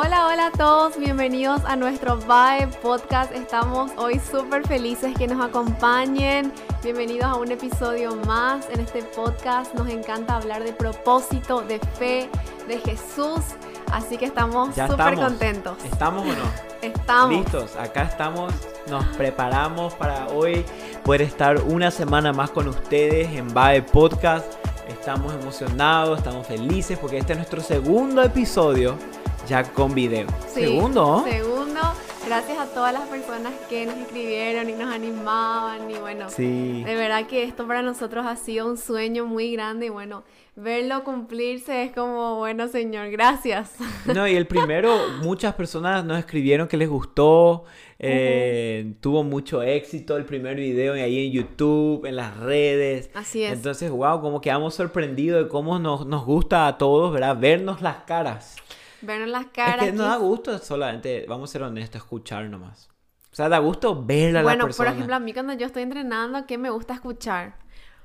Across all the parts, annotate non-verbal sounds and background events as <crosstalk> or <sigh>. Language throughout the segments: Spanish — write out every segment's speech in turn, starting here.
Hola, hola a todos, bienvenidos a nuestro Vibe Podcast. Estamos hoy súper felices que nos acompañen. Bienvenidos a un episodio más en este podcast. Nos encanta hablar de propósito, de fe, de Jesús. Así que estamos súper contentos. ¿Estamos o no? <laughs> Estamos. Listos, acá estamos, nos preparamos para hoy poder estar una semana más con ustedes en Bae Podcast. Estamos emocionados, estamos felices porque este es nuestro segundo episodio ya con video. Sí, Segundo, ¿no? Segundo, gracias a todas las personas que nos escribieron y nos animaban. Y bueno, Sí. de verdad que esto para nosotros ha sido un sueño muy grande. Y bueno, verlo cumplirse es como, bueno, Señor, gracias. <laughs> No, y el primero, muchas personas nos escribieron que les gustó, eh, tuvo mucho éxito el primer video ahí en YouTube, en las redes. Así es. Entonces, wow, como quedamos sorprendidos de cómo nos, nos gusta a todos, ¿verdad? Vernos las caras. Vernos las Es caras. que no da gusto solamente, vamos a ser honestos, escuchar nomás. O sea, da gusto ver a la Bueno, por persona. ejemplo, a mí cuando yo estoy entrenando, ¿qué me gusta escuchar?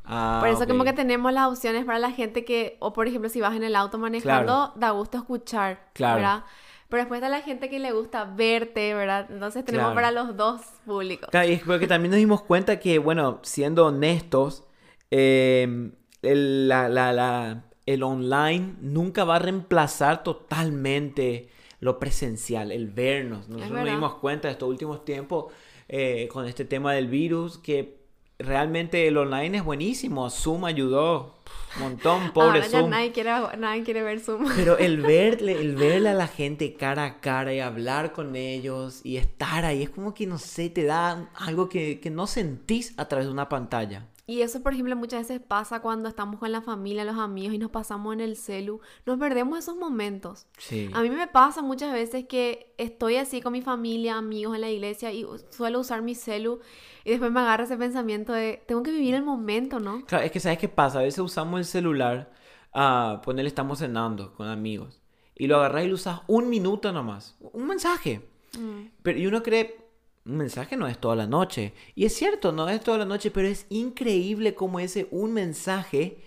Ah, Por eso como ok. que tenemos las opciones para la gente que, o por ejemplo, si vas en el auto manejando, da gusto escuchar, Claro. ¿verdad? Pero después está la gente que le gusta verte, ¿verdad? Entonces tenemos Claro. para los dos públicos. Claro, y es porque también nos dimos cuenta que, bueno, siendo honestos, eh, el, la- la- la- el online nunca va a reemplazar totalmente lo presencial, el vernos. Nosotros nos dimos cuenta estos últimos tiempos eh, con este tema del virus que realmente el online es buenísimo. Zoom ayudó un montón, <laughs> pobre Ahora ya Zoom. nadie quiere, nadie quiere ver Zoom. <laughs> Pero el <laughs> verle, el verle a la gente cara a cara y hablar con ellos y estar ahí, es como que, no sé, te da algo que, que no sentís a través de una pantalla. Y eso, por ejemplo, muchas veces pasa cuando estamos con la familia, los amigos y nos pasamos en el celu. Nos perdemos esos momentos. Sí. A mí me pasa muchas veces que estoy así con mi familia, amigos en la iglesia y suelo usar mi celu y después me agarra ese pensamiento de tengo que vivir el momento, ¿no? Claro, es que ¿sabes qué pasa? A veces usamos el celular, a ponerle estamos cenando con amigos, y lo agarras y lo usas un minuto nomás, un mensaje. Mm. Pero, y uno cree, un mensaje no es toda la noche. Y es cierto, no es toda la noche, pero es increíble cómo ese un mensaje,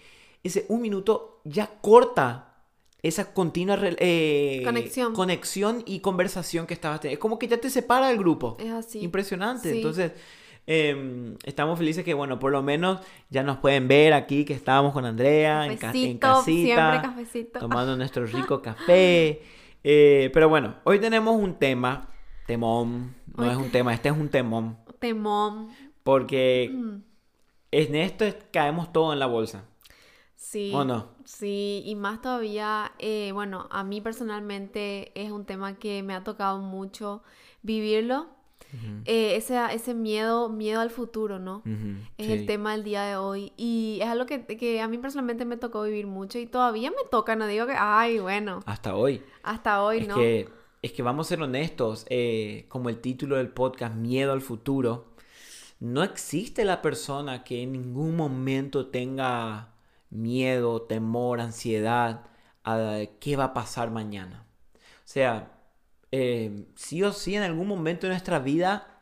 ese un minuto ya corta esa continua eh, Conexión. conexión y conversación que estabas teniendo. Es como que ya te separa del grupo. Es así. Impresionante. Sí. Entonces, em, estamos felices que, bueno, por lo menos ya nos pueden ver aquí, que estábamos con Andrea en, ca- en casita, cafecito. tomando nuestro rico <laughs> café. Eh, pero bueno, hoy tenemos un tema, temón, no es un tema, este es un temón, Temón. porque Mm. en esto es- caemos todo en la bolsa. Sí. ¿O no? Sí, y más todavía, eh, bueno, a mí personalmente es un tema que me ha tocado mucho vivirlo. Eh, ese, ese miedo, miedo al futuro, ¿no? Es sí. el tema del día de hoy. Y es algo que, que a mí personalmente me tocó vivir mucho y todavía me toca, no digo que, ay, bueno, Hasta hoy. hasta hoy, es ¿no? que, es que vamos a ser honestos, eh, como el título del podcast, Miedo al futuro, no existe la persona que en ningún momento tenga miedo, temor, ansiedad a qué va a pasar mañana. O sea, eh, sí o sí en algún momento de nuestra vida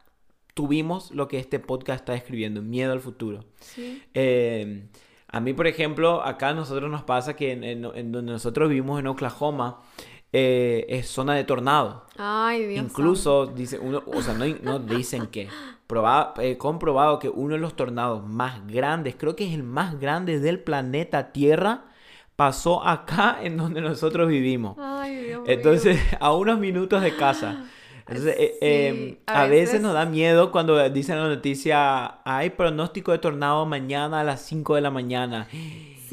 tuvimos lo que este podcast está describiendo, miedo al futuro. Sí. Eh, a mí, por ejemplo, acá a nosotros nos pasa que en, en- en donde nosotros vivimos en Oklahoma eh, es zona de tornado. Ay, Dios. Incluso dice uno, o sea, no, no dicen que proba- eh, comprobado que uno de los tornados más grandes, creo que es el más grande del planeta Tierra, pasó acá en donde nosotros vivimos. Ay, Dios mío. Entonces, a unos minutos de casa. Entonces, eh, Sí, eh, a a, veces... veces- nos da miedo cuando dicen la noticia, hay pronóstico de tornado mañana a las 5 de la mañana.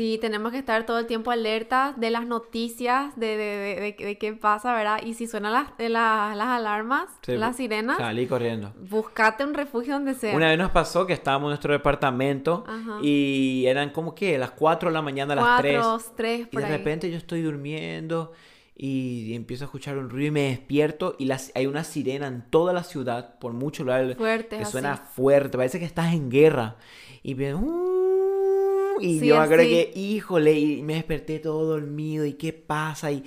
Sí, tenemos que estar todo el tiempo alertas de las noticias, de, de, de, de- de qué pasa, ¿verdad? Y si suenan las, de la- las alarmas, Sí, las sirenas, Salí corriendo. buscate un refugio donde sea. Una vez nos pasó que estábamos en nuestro departamento Ajá. y eran como que las 4 de la mañana, a las 3. Cuatro, tres, Y por de ahí. repente yo estoy durmiendo y empiezo a escuchar un ruido y me despierto y las, hay una sirena en toda la ciudad, por mucho lugar Fuertes, que así. suena fuerte, parece que estás en guerra. Y, "Uh", y Sí, yo me acuerdo que, híjole, y me desperté todo dormido y qué pasa y,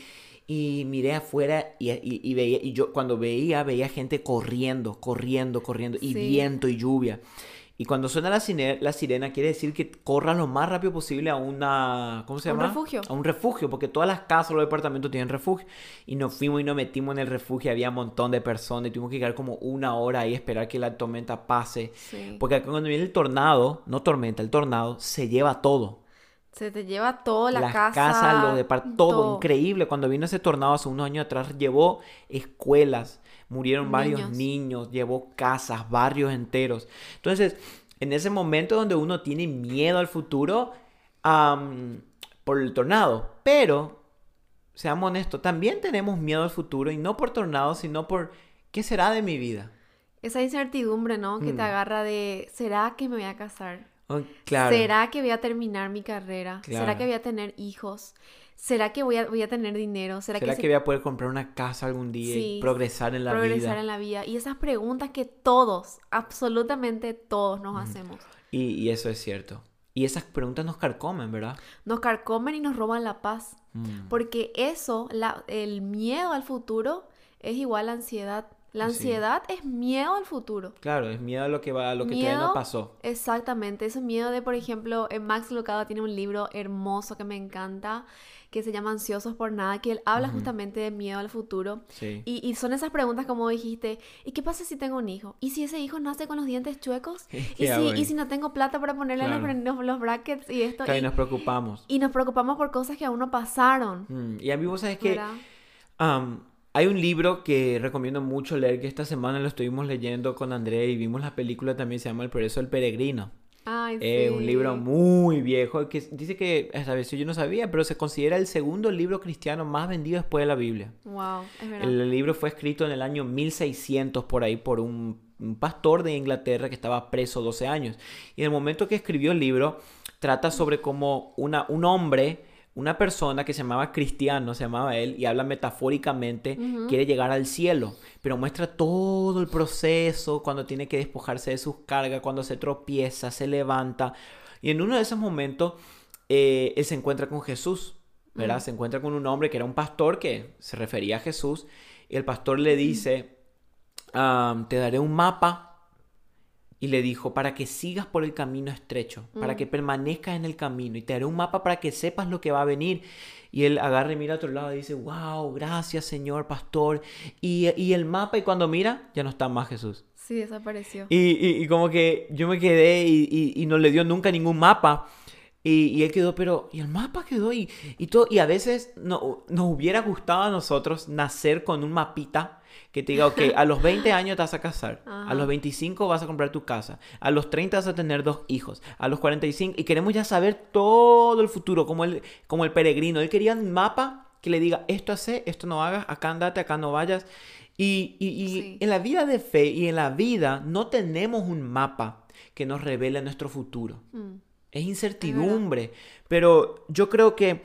y miré afuera y, y- y veía, y yo cuando veía, veía gente corriendo, corriendo, corriendo y Sí. viento y lluvia. Y cuando suena la sirena, la sirena quiere decir que corran lo más rápido posible a una... ¿Cómo se Un llama? refugio. A un refugio, porque todas las casas, los departamentos tienen refugio. Y nos fuimos y nos metimos en el refugio, había un montón de personas y tuvimos que quedar como una hora ahí, esperar que la tormenta pase. Sí. Porque cuando viene el tornado, no tormenta, el tornado se lleva todo. Se te lleva todo, la Las casa. casas, los departamentos, todo, increíble. Cuando vino ese tornado hace unos años atrás, llevó escuelas, murieron varios Niños. niños, llevó casas, barrios enteros. Entonces, en ese momento donde uno tiene miedo al futuro por el tornado, pero, seamos honestos, también tenemos miedo al futuro y no por tornado, sino por qué será de mi vida. Esa incertidumbre, ¿no? Que Mm. te agarra de, ¿será que me voy a casar? Oh, claro. ¿Será que voy a terminar mi carrera? ¿Será que voy a tener hijos? ¿Será que voy a, voy a tener dinero? ¿Será, ¿Será que, voy a poder comprar una casa algún día Sí, y progresar en la progresar vida? en la vida? Y esas preguntas que todos, absolutamente todos nos hacemos. Y, y eso es cierto. Y esas preguntas nos carcomen, ¿verdad? Nos carcomen y nos roban la paz. Mm. Porque eso, la- el miedo al futuro, es igual a ansiedad. La Sí. ansiedad es miedo al futuro. Claro, es miedo a lo que va, a lo que todavía no Miedo, pasó. Exactamente, ese miedo de, por ejemplo, eh, Max Lucado tiene un libro hermoso que me encanta, que se llama Ansiosos por Nada, que él habla Ujú. justamente de miedo al futuro. Sí. Y, y son esas preguntas como dijiste, ¿y qué pasa si tengo un hijo? ¿Y si ese hijo nace con los dientes chuecos? <laughs> ¿Y ¿Qué hago si, y si no tengo plata para ponerle los, Claro. los- los brackets y esto? Claro, y y, nos preocupamos. y nos preocupamos por cosas que aún no pasaron. Mm, Y a mí vos sabes que am, hay un libro que recomiendo mucho leer, que esta semana lo estuvimos leyendo con André y vimos la película también, se llama El Progreso del Peregrino. Ay, Es un sí. libro muy viejo que dice que, esta vez yo no sabía, pero se considera el segundo libro cristiano más vendido después de la Biblia. Wow, es verdad. El libro fue escrito en el año 1600 por ahí por un, un pastor de Inglaterra que estaba preso 12 años. Y en el momento que escribió el libro trata sobre cómo una, un hombre, una persona que se llamaba Cristiano, se llamaba él, y habla metafóricamente, quiere llegar al cielo, pero muestra todo el proceso cuando tiene que despojarse de sus cargas, cuando se tropieza, se levanta. Y en uno de esos momentos, eh, él se encuentra con Jesús, ¿verdad? Se encuentra con un hombre que era un pastor que se refería a Jesús, y el pastor le dice, "Am, te daré un mapa. Y le dijo, para que sigas por el camino estrecho, para Mm. que permanezcas en el camino, y te daré un mapa para que sepas lo que va a venir. Y él agarra y mira a otro lado y dice, wow, gracias Señor Pastor. Y, y el mapa, y cuando mira, ya no está más Jesús. Sí, desapareció. Y, y- y como que yo me quedé y, no le dio nunca ningún mapa. Y, y él quedó, pero, y el mapa quedó, y, y todo. Y a veces no, nos hubiera gustado a nosotros nacer con un mapita que te diga, ok, a los 20 años te vas a casar, a los 25 vas a comprar tu casa, a los 30 vas a tener dos hijos, a los 45, y queremos ya saber todo el futuro, como el, como el peregrino. Él quería un mapa que le diga, esto hace, esto no hagas, acá andate, acá no vayas. Y, y- y Sí. en la vida de fe y en la vida no tenemos un mapa que nos revele nuestro futuro. Mm. Es incertidumbre. Pero yo creo que,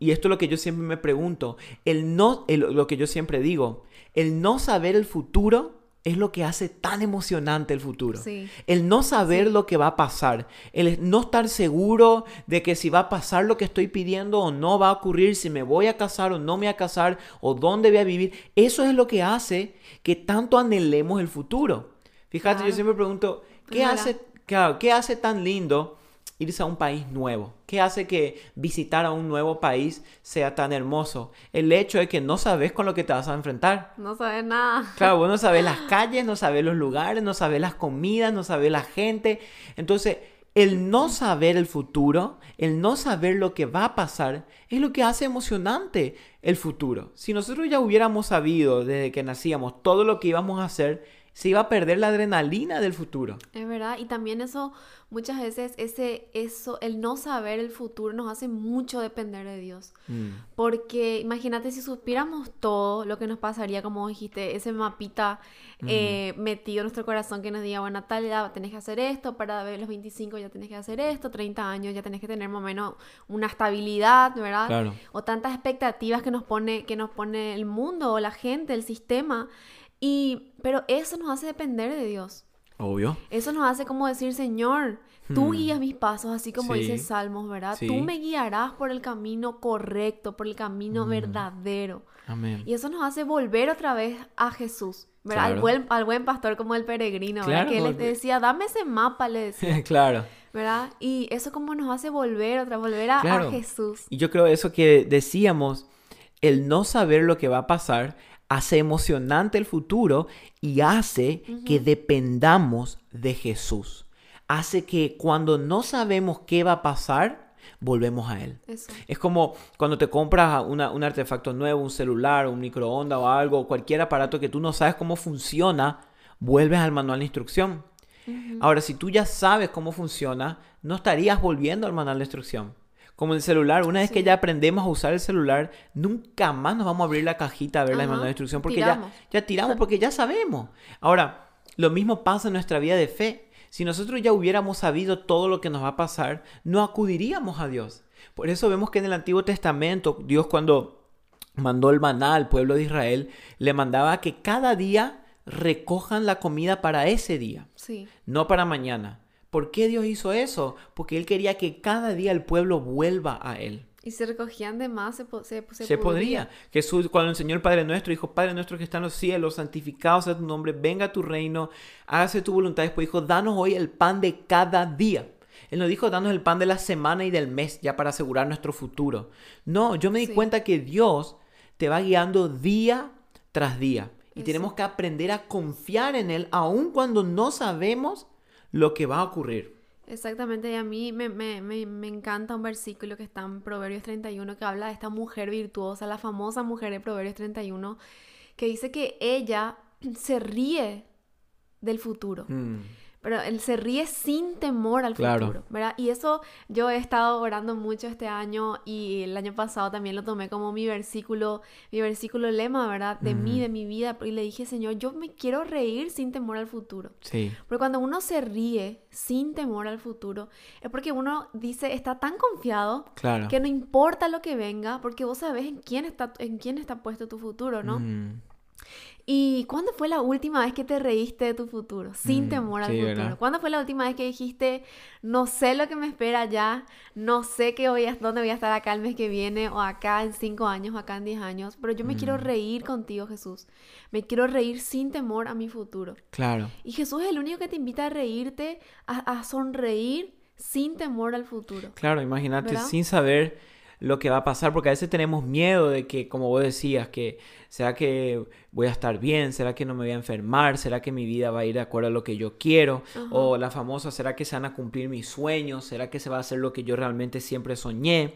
y esto es lo que yo siempre me pregunto, el no, el- lo que yo siempre digo, el no saber el futuro es lo que hace tan emocionante el futuro. Sí. El no saber Sí. lo que va a pasar, el no estar seguro de que si va a pasar lo que estoy pidiendo o no va a ocurrir, si me voy a casar o no me voy a casar o dónde voy a vivir, eso es lo que hace que tanto anhelemos el futuro. Fíjate, yo siempre pregunto, ¿qué Es hace, claro, ¿qué hace tan lindo irse a un país nuevo? ¿Qué hace que visitar a un nuevo país sea tan hermoso? El hecho de que no sabes con lo que te vas a enfrentar. No sabes nada. Claro, vos no <laughs> sabes las calles, no sabes los lugares, no sabes las comidas, no sabes la gente. Entonces, el no saber el futuro, el no saber lo que va a pasar, es lo que hace emocionante el futuro. Si nosotros ya hubiéramos sabido desde que nacíamos todo lo que íbamos a hacer, se iba a perder la adrenalina del futuro. Es verdad, y también eso, muchas veces, ese, eso, el no saber el futuro nos hace mucho depender de Dios. Mm, Porque imagínate si supiéramos todo lo que nos pasaría, como dijiste, ese mapita eh, metido en nuestro corazón que nos diga, bueno, tal edad tenés que hacer esto, para ver los 25 ya tenés que hacer esto, 30 años ya tenés que tener más o menos una estabilidad, ¿verdad? Claro. O tantas expectativas que nos pone, que nos pone el mundo o la gente, el sistema. Y, pero eso nos hace depender de Dios. Obvio. Eso nos hace como decir, Señor, tú Hmm. guías mis pasos, así como Sí. dice Salmos, ¿verdad? Sí. Tú me guiarás por el camino correcto, por el camino Hmm. verdadero. Amén. Y eso nos hace volver otra vez a Jesús, ¿verdad? Al, buen, al buen pastor como el peregrino, ¿verdad? Claro, Que él porque- decía, dame ese mapa, le decía, <laughs> claro. ¿verdad? Y eso como nos hace volver otra, volver a, a. Jesús. Y yo creo eso que decíamos, el no saber lo que va a pasar hace emocionante el futuro y hace que dependamos de Jesús. Hace que cuando no sabemos qué va a pasar, volvemos a Él. Eso. Es como cuando te compras una- un artefacto nuevo, un celular, un microondas o algo, cualquier aparato que tú no sabes cómo funciona, vuelves al manual de instrucción. Ahora, si tú ya sabes cómo funciona, no estarías volviendo al manual de instrucción. Como el celular, una vez que ya aprendemos a usar el celular, nunca más nos vamos a abrir la cajita a ver Ajá, manual de instrucción porque tiramos. ya, ya tiramos, porque ya sabemos. Ahora, lo mismo pasa en nuestra vida de fe. Si nosotros ya hubiéramos sabido todo lo que nos va a pasar, no acudiríamos a Dios. Por eso vemos que en el Antiguo Testamento, Dios cuando mandó el maná al pueblo de Israel, le mandaba que cada día recojan la comida para ese día, Sí. no para mañana. ¿Por qué Dios hizo eso? Porque Él quería que cada día el pueblo vuelva a Él. Y si recogían de más, se, po- se, Se, podría. Jesús, cuando el Padre Nuestro, dijo, Padre Nuestro que está en los cielos, santificado sea tu nombre, venga tu reino, hágase tu voluntad. Después dijo, danos hoy el pan de cada día. Él no dijo, danos el pan de la semana y del mes, ya para asegurar nuestro futuro. No, yo me di Sí. cuenta que Dios te va guiando día tras día. Y Eso. tenemos que aprender a confiar en Él, aun cuando no sabemos lo que va a ocurrir. Exactamente, y a mí me, me, me, me encanta un versículo que está en Proverbios 31 que habla de esta mujer virtuosa, la famosa mujer de Proverbios 31, que dice que ella <clears throat> se ríe del futuro. Mm, Pero él se ríe sin temor al Claro. futuro, ¿verdad? Y eso yo he estado orando mucho este año y el año pasado también lo tomé como mi versículo, mi versículo lema, ¿verdad? De mí, Ujú. de mi vida. Y le dije, Señor, yo me quiero reír sin temor al futuro. sí, Porque cuando uno se ríe sin temor al futuro, es porque uno dice, está tan confiado claro. que no importa lo que venga, porque vos sabés en quién está, en quién está puesto tu futuro, ¿no? Mm, ¿Y cuándo fue la última vez que te reíste de tu futuro? Sin Mm, temor al sí, futuro. ¿verdad? ¿Cuándo fue la última vez que dijiste, no sé lo que me espera ya, no sé qué voy a, dónde voy a estar acá el mes que viene, o acá en cinco años, o acá en diez años, pero yo me quiero Mm. reír contigo, Jesús. Me quiero reír sin temor a mi futuro. claro. Y Jesús es el único que te invita a reírte, a, a sonreír sin temor al futuro. Claro, imagínate ¿Verdad? sin saber lo que va a pasar, porque a veces tenemos miedo de que, como vos decías, que será que voy a estar bien, será que no me voy a enfermar, será que mi vida va a ir de acuerdo a lo que yo quiero, Ajá. o la famosa, será que se van a cumplir mis sueños, será que se va a hacer lo que yo realmente siempre soñé.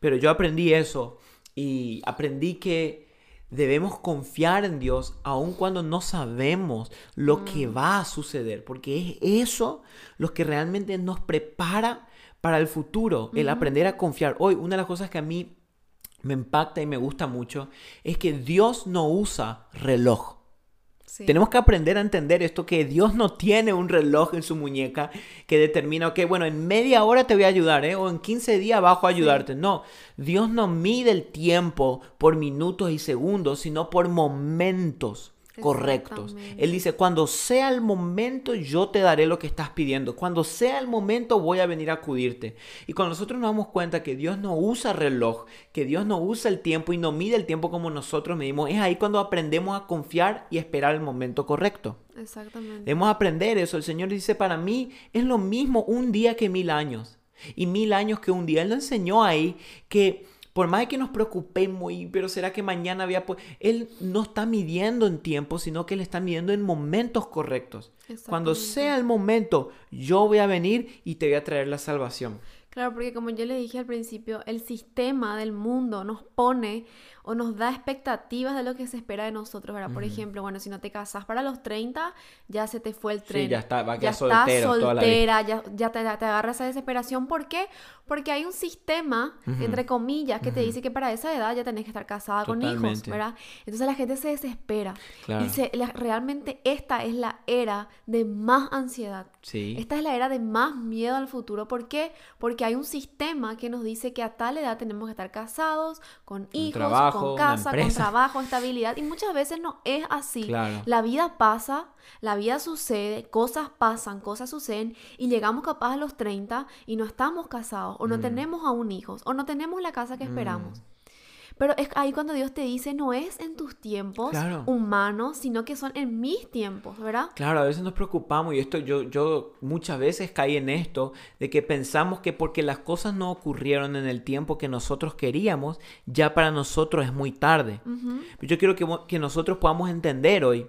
Pero yo aprendí eso y aprendí que debemos confiar en Dios aun cuando no sabemos lo que va a suceder, porque es eso lo que realmente nos prepara para el futuro, el aprender a confiar. Hoy, una de las cosas que a mí me impacta y me gusta mucho es que Dios no usa reloj. Sí. Tenemos que aprender a entender esto, que Dios no tiene un reloj en su muñeca que determina, ok, bueno, en media hora te voy a ayudar, ¿eh? o en 15 días bajo a ayudarte. No, Dios no mide el tiempo por minutos y segundos, sino por momentos correctos. Él dice, cuando sea el momento, yo te daré lo que estás pidiendo. Cuando sea el momento, voy a venir a acudirte. Y cuando nosotros nos damos cuenta que Dios no usa reloj, que Dios no usa el tiempo y no mide el tiempo como nosotros medimos, es ahí cuando aprendemos a confiar y esperar el momento correcto. Exactamente. Debemos aprender eso. El Señor dice, para mí es lo mismo un día que mil años. Y mil años que un día. Él nos enseñó ahí que por más que nos preocupemos, y, pero será que mañana había... po-?" Él no está midiendo en tiempo, sino que Él está midiendo en momentos correctos. Cuando sea el momento, yo voy a venir y te voy a traer la salvación. Claro, porque como yo le dije al principio, el sistema del mundo nos pone o nos da expectativas de lo que se espera de nosotros, ¿verdad? Por ejemplo, bueno, si no te casas para los 30, ya se te fue el tren. ya está, va a ya quedar estás soltero toda la vida. soltera, ya, ya te, te agarra esa desesperación. ¿Por qué? Porque hay un sistema, entre comillas, que te dice que para esa edad ya tenés que estar casada con hijos. ¿verdad? Entonces la gente se desespera. Claro. Y se- la- realmente esta es la era de más ansiedad. Sí. Esta es la era de más miedo al futuro. ¿Por qué? Porque hay un sistema que nos dice que a tal edad tenemos que estar casados, con hijos, trabajo, con casa, con trabajo, estabilidad. Y muchas veces no es así. Claro. La vida pasa, la vida sucede, cosas pasan, cosas suceden y llegamos capaz a los 30 y no estamos casados o no Mm. tenemos aún hijos o no tenemos la casa que esperamos. Pero es ahí cuando Dios te dice, no es en tus tiempos Claro. humanos, sino que son en mis tiempos, ¿verdad? Claro, a veces nos preocupamos y esto yo, yo muchas veces caí en esto de que pensamos que porque las cosas no ocurrieron en el tiempo que nosotros queríamos, ya para nosotros es muy tarde. Pero Yo quiero que, que nosotros podamos entender hoy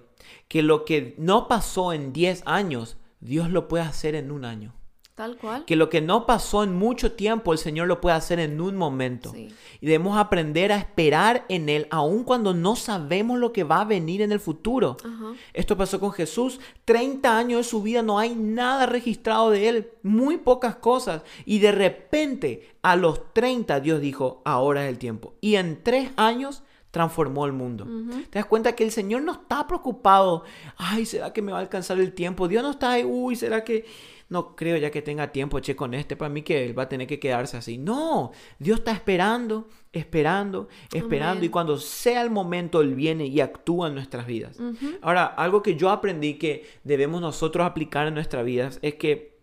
que lo que no pasó en 10 años, Dios lo puede hacer en un año. Tal cual. Que lo que no pasó en mucho tiempo, el Señor lo puede hacer en un momento. Sí. Y debemos aprender a esperar en Él, aun cuando no sabemos lo que va a venir en el futuro. Ajá. Esto pasó con Jesús. 30 años de su vida no hay nada registrado de Él. Muy pocas cosas. Y de repente, a los 30, Dios dijo, ahora es el tiempo. Y en tres años transformó el mundo. Te das cuenta que el Señor no está preocupado. Ay, ¿será que me va a alcanzar el tiempo? Dios no está ahí. Uy, ¿será que... No creo ya que tenga tiempo, che, con este. Para mí que él va a tener que quedarse así. No, Dios está esperando, esperando, esperando. Amén. Y cuando sea el momento, Él viene y actúa en nuestras vidas. Ahora, algo que yo aprendí que debemos nosotros aplicar en nuestras vidas es que,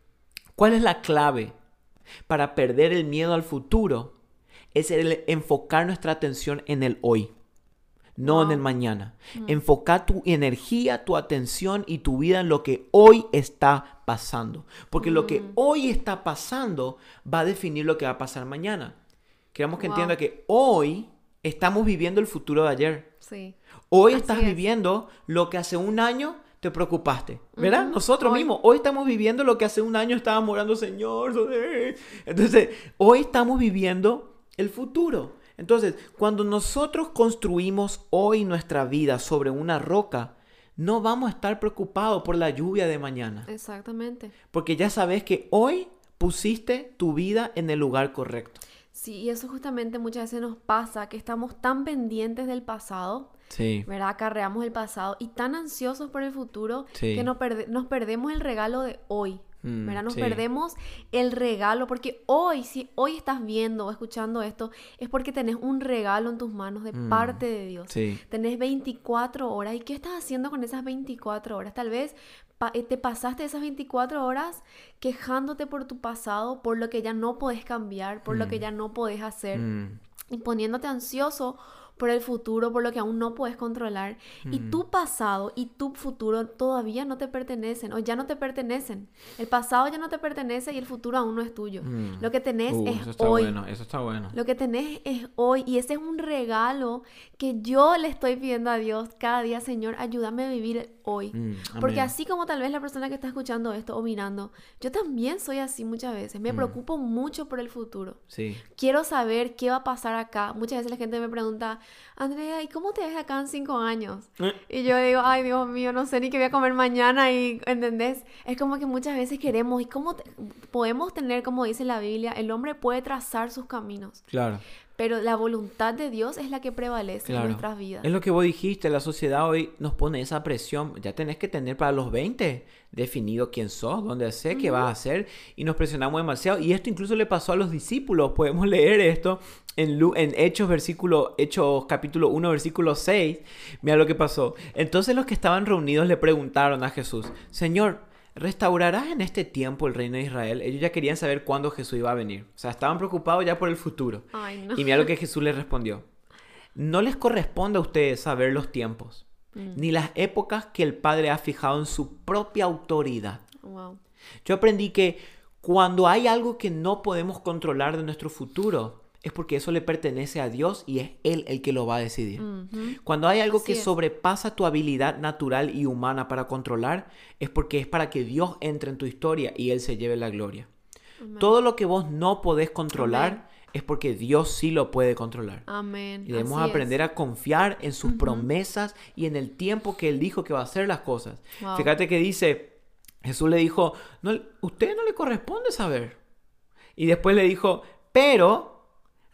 ¿cuál es la clave para perder el miedo al futuro? Es el enfocar nuestra atención en el hoy, no en el mañana. Enfocar tu energía, tu atención y tu vida en lo que hoy está pasando. Porque lo que hoy está pasando va a definir lo que va a pasar mañana. Queremos que Wow. entienda que hoy estamos viviendo el futuro de ayer. Sí. Hoy Así estás es. viviendo lo que hace un año te preocupaste, ¿verdad? Nosotros hoy. mismos, hoy estamos viviendo lo que hace un año estábamos orando, Señor. ¿dónde?". Entonces, hoy estamos viviendo el futuro. Entonces, cuando nosotros construimos hoy nuestra vida sobre una roca, no vamos a estar preocupados por la lluvia de mañana, Exactamente. porque ya sabes que hoy pusiste tu vida en el lugar correcto. Sí, y eso justamente muchas veces nos pasa, que estamos tan pendientes del pasado, Sí. ¿verdad? Acarreamos el pasado y tan ansiosos por el futuro Sí. que nos, perde- nos perdemos el regalo de hoy, Mm, ¿verdad? Nos sí. perdemos el regalo porque hoy, si hoy estás viendo o escuchando esto, es porque tenés un regalo en tus manos de Mm, parte de Dios. Sí. Tenés 24 horas. ¿Y qué estás haciendo con esas 24 horas? Tal vez pa- eh, te pasaste esas 24 horas quejándote por tu pasado, por lo que ya no podés cambiar, por lo que Mm. ya no podés hacer Mm, y poniéndote ansioso por el futuro, por lo que aún no puedes controlar. Y Mm. tu pasado y tu futuro todavía no te pertenecen o ya no te pertenecen. El pasado ya no te pertenece y el futuro aún no es tuyo. Mm. Lo que tenés Uh, es eso está hoy. bueno, eso está bueno. Lo que tenés es hoy y ese es un regalo que yo le estoy pidiendo a Dios cada día, Señor, ayúdame a vivir hoy. Mm, Porque así como tal vez la persona que está escuchando esto o mirando, yo también soy así muchas veces. Me preocupo mucho por el futuro. Sí. Quiero saber qué va a pasar acá. Muchas veces la gente me pregunta, Andrea, ¿y cómo te ves acá en cinco años? Eh, Y yo digo, ay Dios mío, no sé ni qué voy a comer mañana y, ¿entendés? Es como que muchas veces queremos, y cómo te- podemos tener, como dice la Biblia, el hombre puede trazar sus caminos, Claro, pero la voluntad de Dios es la que prevalece claro. en nuestras vidas. Es lo que vos dijiste, la sociedad hoy nos pone esa presión. Ya tenés que tener para los 20 definido quién sos, dónde sé, qué vas a hacer. Y nos presionamos demasiado. Y esto incluso le pasó a los discípulos. Podemos leer esto en, Lu- en Hechos, versículo, Hechos capítulo 1, versículo 6. Mira lo que pasó. Entonces los que estaban reunidos le preguntaron a Jesús, Señor, ¿restaurarás en este tiempo el reino de Israel? Ellos ya querían saber cuándo Jesús iba a venir. O sea, estaban preocupados ya por el futuro. Ay, no. Y mira lo que Jesús les respondió. No les corresponde a ustedes saber los tiempos, Mm. ni las épocas que el Padre ha fijado en su propia autoridad. Wow. Yo aprendí que cuando hay algo que no podemos controlar de nuestro futuro, es porque eso le pertenece a Dios y es Él el que lo va a decidir. Cuando hay algo Así que es. sobrepasa tu habilidad natural y humana para controlar, es porque es para que Dios entre en tu historia y Él se lleve la gloria. Amén. Todo lo que vos no podés controlar Amén. es porque Dios sí lo puede controlar. Amén. Y debemos Así aprender es. a confiar en sus promesas y en el tiempo que Él dijo que va a hacer las cosas. Wow. Fíjate que dice, Jesús le dijo, no, usted no le corresponde saber. Y después le dijo, pero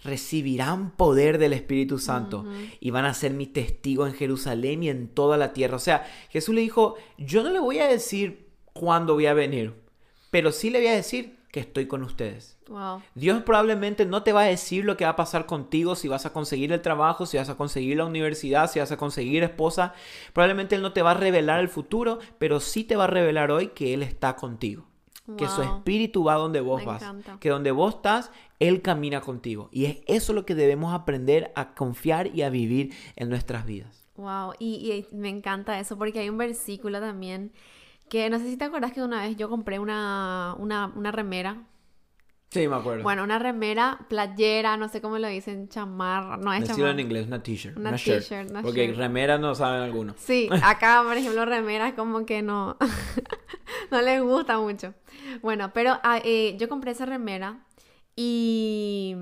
recibirán poder del Espíritu Santo y van a ser mi testigo en Jerusalén y en toda la tierra. O sea, Jesús le dijo, yo no le voy a decir cuándo voy a venir, pero sí le voy a decir que estoy con ustedes. Wow. Dios probablemente no te va a decir lo que va a pasar contigo, si vas a conseguir el trabajo, si vas a conseguir la universidad, si vas a conseguir esposa. Probablemente Él no te va a revelar el futuro, pero sí te va a revelar hoy que Él está contigo. Que su espíritu va donde vos Me vas, encanta. que donde vos estás, Él camina contigo. Y es eso lo que debemos aprender a confiar y a vivir en nuestras vidas. Wow, y, y me encanta eso porque hay un versículo también que no sé si te acuerdas que una vez yo compré una, una, una remera. Sí, me acuerdo. Bueno, una remera, playera, no sé cómo lo dicen, chamarra, no es chamarra. en inglés, una t-shirt. Una Una, shirt. t-shirt, Porque shirt. remera no saben algunos. Sí, <laughs> acá, por ejemplo, remeras como que no, <laughs> no les gusta mucho. Bueno, pero ah, eh, yo compré esa remera y,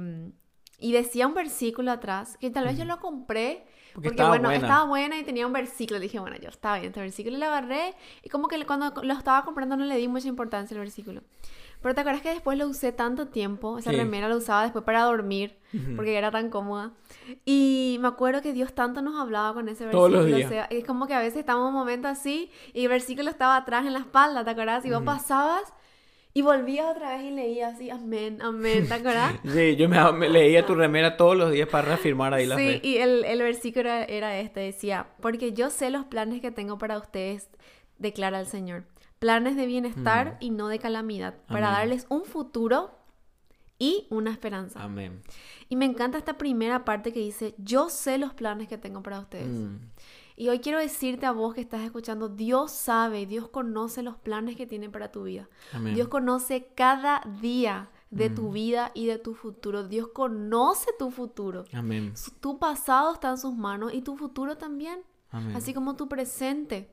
y decía un versículo atrás, que tal vez yo lo compré Porque porque, estaba bueno, buena. estaba buena y tenía un versículo. Dije, bueno, yo estaba bien este versículo lo agarré y como que cuando lo estaba comprando no le di mucha importancia al versículo. Pero te acuerdas que después lo usé tanto tiempo, esa Sí. remera la usaba después para dormir, Ujú. porque era tan cómoda. Y me acuerdo que Dios tanto nos hablaba con ese Todos versículo. los o días. sea, es como que a veces estábamos en un momento así y el versículo estaba atrás en la espalda, ¿te acuerdas? Y vos pasabas y volvías otra vez y leías así, amén, amén, ¿te acuerdas? <laughs> Sí, yo me, me leía tu remera todos los días para reafirmar ahí la Sí, fe. y el, el versículo era, era este, decía, porque yo sé los planes que tengo para ustedes, declara el Señor. Planes de bienestar y no de calamidad, para Mm. Amén. darles un futuro y una esperanza. Amén. Y me encanta esta primera parte que dice, yo sé los planes que tengo para ustedes. Mm, Y hoy quiero decirte a vos que estás escuchando, Dios sabe, Dios conoce los planes que tiene para tu vida. Amén. Dios conoce cada día de Mm. tu vida y de tu futuro. Dios conoce tu futuro. Amén. Su- Tu pasado está en sus manos y tu futuro también, Amén. así como tu presente.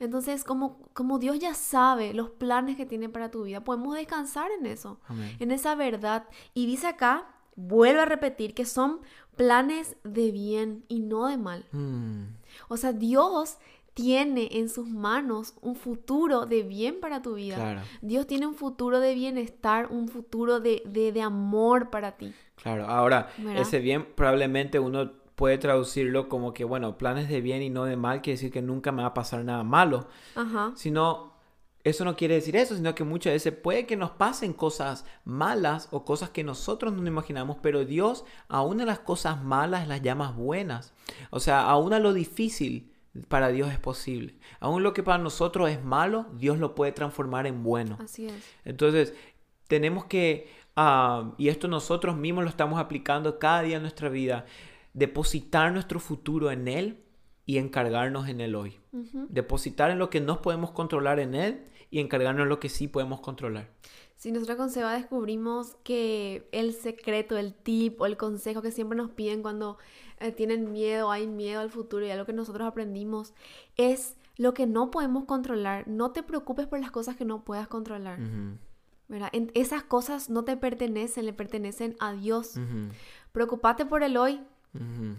Entonces, como, como Dios ya sabe los planes que tiene para tu vida, podemos descansar en eso, Amén. en esa verdad. Y dice acá, vuelve a repetir, que son planes de bien y no de mal. Mm, O sea, Dios tiene en sus manos un futuro de bien para tu vida. Claro. Dios tiene un futuro de bienestar, un futuro de, de, de amor para ti. Claro, ahora, ¿Verdad? ese bien probablemente uno puede traducirlo como que, bueno, planes de bien y no de mal, quiere decir que nunca me va a pasar nada malo, Ajá. sino, eso no quiere decir eso, sino que muchas veces puede que nos pasen cosas malas o cosas que nosotros no nos imaginamos, pero Dios aún a las cosas malas las llama buenas. O sea, aún a lo difícil para Dios es posible. Aún lo que para nosotros es malo, Dios lo puede transformar en bueno. Así es. Entonces, tenemos que, ah, y esto nosotros mismos lo estamos aplicando cada día en nuestra vida, depositar nuestro futuro en Él y encargarnos en Él hoy. Depositar en lo que no podemos controlar en Él y encargarnos en lo que sí podemos controlar. Si nosotros con Seba descubrimos que el secreto, el tip o el consejo que siempre nos piden cuando eh, tienen miedo, hay miedo al futuro y algo que nosotros aprendimos es lo que no podemos controlar. No te preocupes por las cosas que no puedas controlar. Ujú, ¿verdad? En- esas cosas no te pertenecen, le pertenecen a Dios. ujú, Preocupate por el hoy,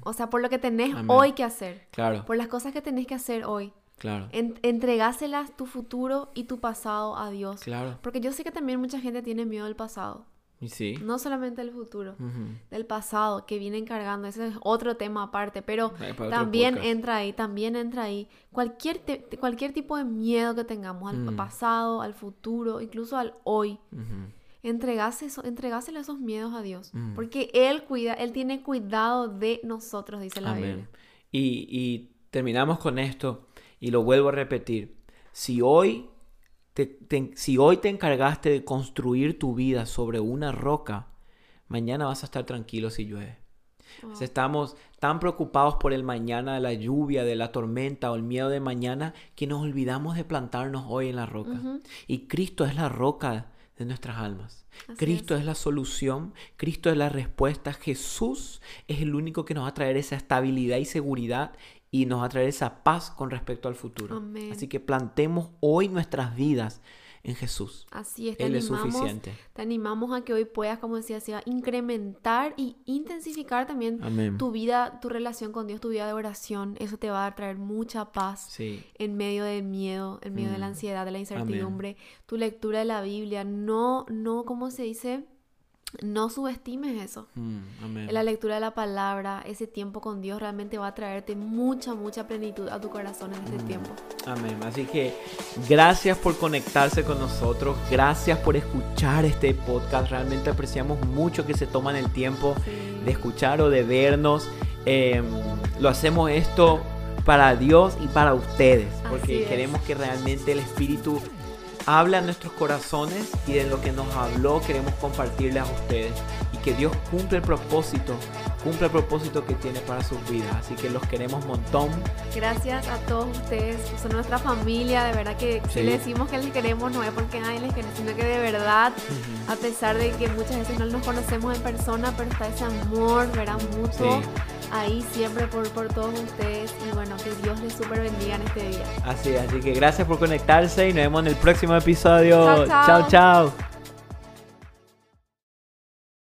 o sea, por lo que tenés Amén. hoy que hacer, Claro, por las cosas que tenés que hacer hoy. claro, En- entregáselas tu futuro y tu pasado a Dios. claro. Porque yo sé que también mucha gente tiene miedo del pasado, Y sí. no solamente del futuro, del pasado que vienen cargando, ese es otro tema aparte, pero Eh, también entra ahí, también entra ahí cualquier, cualquier tipo de miedo que tengamos al pasado, al futuro, incluso al hoy. Entregase eso, entregásele esos miedos a Dios, Mm. porque Él cuida, Él tiene cuidado de nosotros, dice la Biblia. Amén. Y, y terminamos con esto y lo vuelvo a repetir. Si hoy te, te- si hoy te encargaste de construir tu vida sobre una roca, mañana vas a estar tranquilo si llueve. Wow. Estamos tan preocupados por el mañana, de la lluvia, de la tormenta o el miedo de mañana, que nos olvidamos de plantarnos hoy en la roca. Y Cristo es la roca de nuestras almas. Así Cristo es. la solución, Cristo es la respuesta, Jesús es el único que nos va a traer esa estabilidad y seguridad y nos va a traer esa paz con respecto al futuro. Amén. Así que plantemos hoy nuestras vidas en Jesús. Así es, te Él es animamos, suficiente. te animamos a que hoy puedas, como decía, Seba, incrementar y intensificar también Amén. tu vida, tu relación con Dios, tu vida de oración. Eso te va a traer mucha paz Sí, en medio del miedo, en medio de la Mm. ansiedad, de la incertidumbre. Tu lectura de la Biblia, no, no, ¿cómo se dice? No subestimes eso. Mm. La lectura de la palabra, ese tiempo con Dios realmente va a traerte mucha, mucha plenitud a tu corazón en Mm. este tiempo. Amén. Así que gracias por conectarse con nosotros, gracias por escuchar este podcast. Realmente apreciamos mucho que se toman el tiempo de escuchar o de vernos. Eh, lo hacemos esto para Dios y para ustedes, porque queremos que realmente el Espíritu hable a nuestros corazones y de lo que nos habló queremos compartirles a ustedes. Y que Dios cumpla el propósito, cumpla el propósito que tiene para sus vidas. Así que los queremos un montón. Gracias a todos ustedes, son nuestra familia, de verdad que si le decimos que les queremos no es porque ay, les queremos, sino que de verdad, a pesar de que muchas veces no nos conocemos en persona, pero está ese amor, verán mutuo. Ahí siempre por, por todos ustedes y bueno, que Dios les super bendiga en este día. Así, así que gracias por conectarse y nos vemos en el próximo episodio. chao. chao.